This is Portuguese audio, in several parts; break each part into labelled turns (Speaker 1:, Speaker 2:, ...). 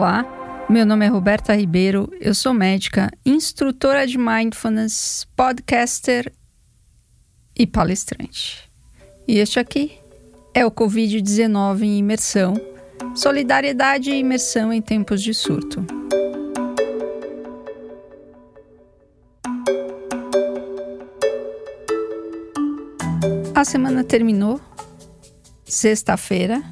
Speaker 1: Olá, meu nome é Roberta Ribeiro, eu sou médica, instrutora de mindfulness, podcaster e palestrante. E este aqui é o Covid-19 em imersão, solidariedade e imersão em tempos de surto. A semana terminou, sexta-feira,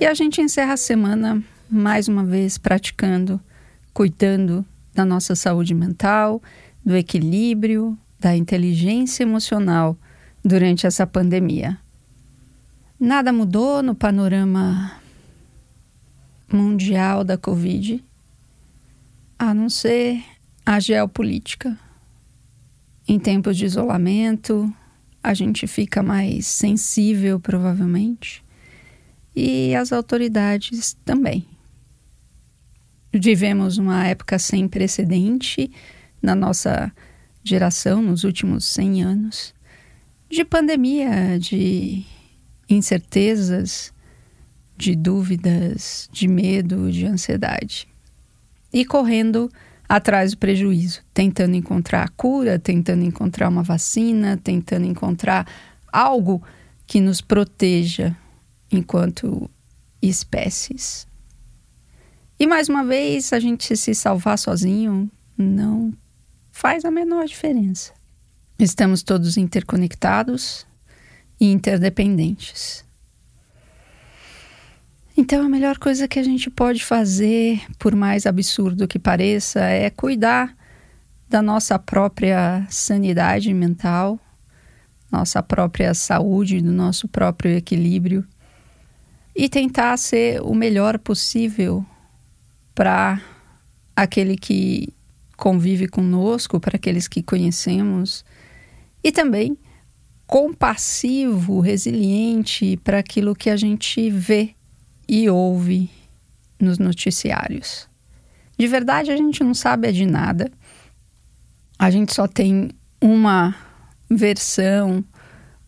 Speaker 1: e a gente encerra a semana mais uma vez praticando, cuidando da nossa saúde mental, do equilíbrio, da inteligência emocional durante essa pandemia. Nada mudou no panorama mundial da Covid, a não ser a geopolítica. Em tempos de isolamento, a gente fica mais sensível, provavelmente, e as autoridades também. Vivemos uma época sem precedente na nossa geração, nos últimos 100 anos, de pandemia, de incertezas, de dúvidas, de medo, de ansiedade. E correndo atrás do prejuízo, tentando encontrar a cura, tentando encontrar uma vacina, tentando encontrar algo que nos proteja enquanto espécies. E mais uma vez, a gente se salvar sozinho não faz a menor diferença. Estamos todos interconectados e interdependentes. Então, a melhor coisa que a gente pode fazer, por mais absurdo que pareça, é cuidar da nossa própria sanidade mental, nossa própria saúde, do nosso próprio equilíbrio e tentar ser o melhor possível para aquele que convive conosco, para aqueles que conhecemos, e também compassivo, resiliente para aquilo que a gente vê e ouve nos noticiários. De verdade, a gente não sabe de nada. A gente só tem uma versão,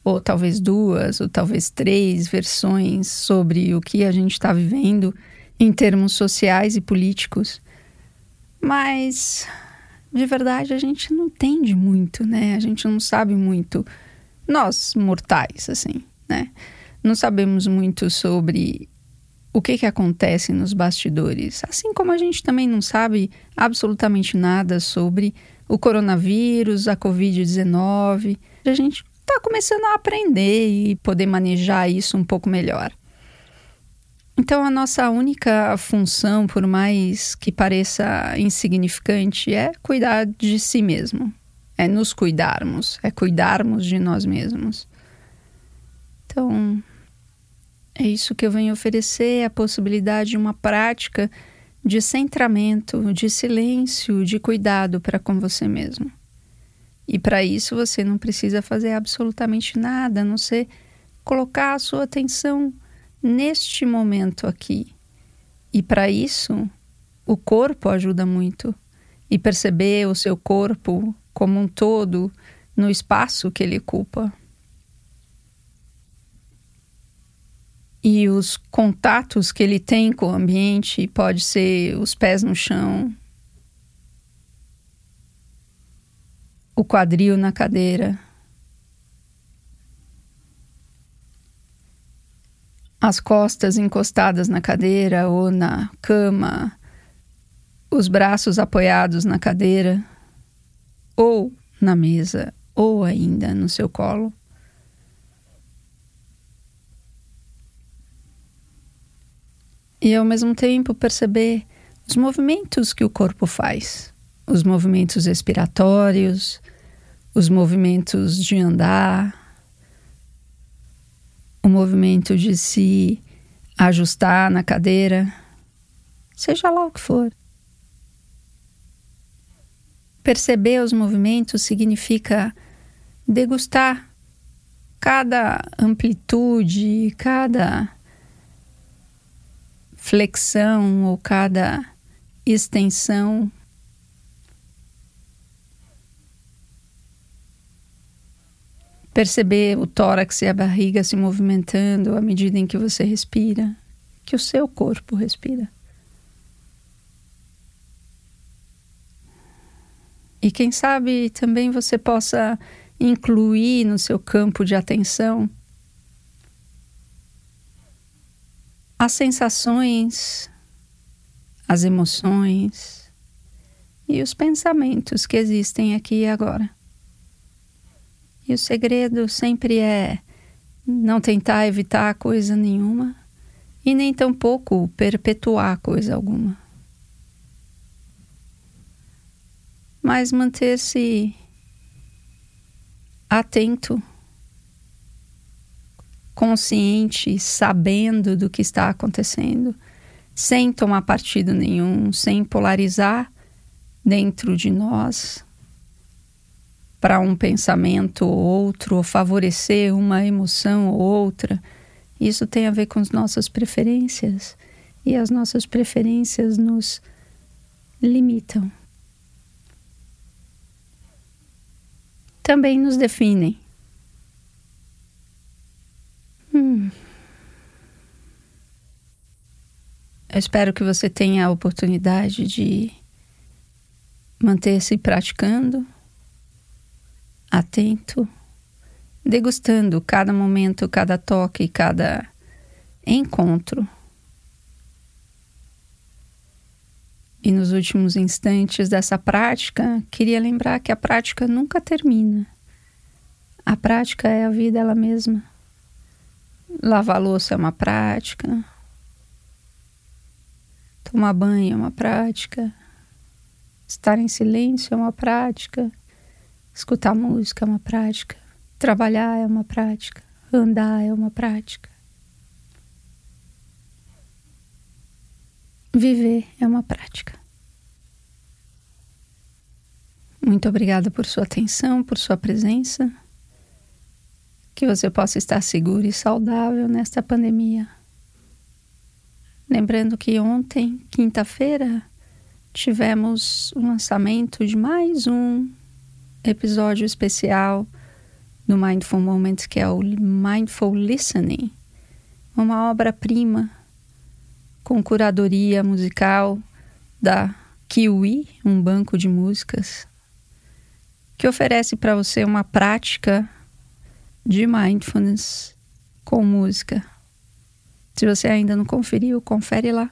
Speaker 1: ou talvez duas, ou talvez três versões sobre o que a gente está vivendo em termos sociais e políticos. Mas, de verdade, a gente não entende muito, né? A gente não sabe muito. Nós, mortais, assim, né? Não sabemos muito sobre o que, que acontece nos bastidores. Assim como a gente também não sabe absolutamente nada sobre o coronavírus, a Covid-19. A gente está começando a aprender e poder manejar isso um pouco melhor. Então, a nossa única função, por mais que pareça insignificante, é cuidar de si mesmo. É nos cuidarmos, é cuidarmos de nós mesmos. Então, é isso que eu venho oferecer a possibilidade de uma prática de centramento, de silêncio, de cuidado para com você mesmo. E para isso você não precisa fazer absolutamente nada, a não ser colocar a sua atenção neste momento aqui. E para isso, o corpo ajuda muito. E perceber o seu corpo como um todo no espaço que ele ocupa. E os contatos que ele tem com o ambiente, pode ser os pés no chão, o quadril na cadeira, as costas encostadas na cadeira ou na cama, os braços apoiados na cadeira ou na mesa ou ainda no seu colo. E ao mesmo tempo perceber os movimentos que o corpo faz, os movimentos respiratórios, os movimentos de andar, o movimento de se ajustar na cadeira, seja lá o que for. Perceber os movimentos significa degustar cada amplitude, cada flexão ou cada extensão perceber o tórax e a barriga se movimentando à medida em que você respira, que o seu corpo respira. E quem sabe também você possa incluir no seu campo de atenção as sensações, as emoções e os pensamentos que existem aqui e agora. E o segredo sempre é não tentar evitar coisa nenhuma e nem tampouco perpetuar coisa alguma. Mas manter-se atento, consciente, sabendo do que está acontecendo, sem tomar partido nenhum, sem polarizar dentro de nós para um pensamento ou outro, ou favorecer uma emoção ou outra. Isso tem a ver com as nossas preferências e as nossas preferências nos limitam. Também nos definem. Hum. Eu espero que você tenha a oportunidade de manter-se praticando atento, degustando cada momento, cada toque, cada encontro. E nos últimos instantes dessa prática, queria lembrar que a prática nunca termina. A prática é a vida ela mesma. Lavar louça é uma prática. Tomar banho é uma prática. Estar em silêncio é uma prática. Escutar música é uma prática, trabalhar é uma prática, andar é uma prática. Viver é uma prática. Muito obrigada por sua atenção, por sua presença. Que você possa estar seguro e saudável nesta pandemia. Lembrando que ontem, quinta-feira, tivemos o lançamento de mais um episódio especial do Mindful Moments, que é o Mindful Listening, uma obra-prima com curadoria musical da Kiwi, um banco de músicas, que oferece para você uma prática de mindfulness com música. Se você ainda não conferiu, confere lá.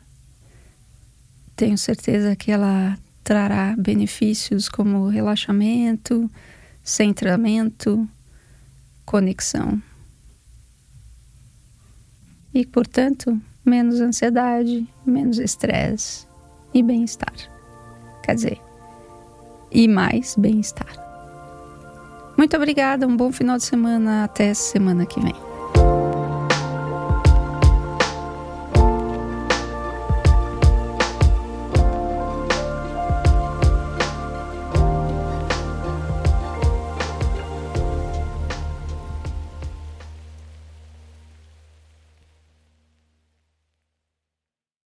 Speaker 1: Tenho certeza que ela trará benefícios como relaxamento, centramento, conexão. E, portanto, menos ansiedade, menos estresse e bem-estar. Quer dizer, e mais bem-estar. Muito obrigada, um bom final de semana, até semana que vem.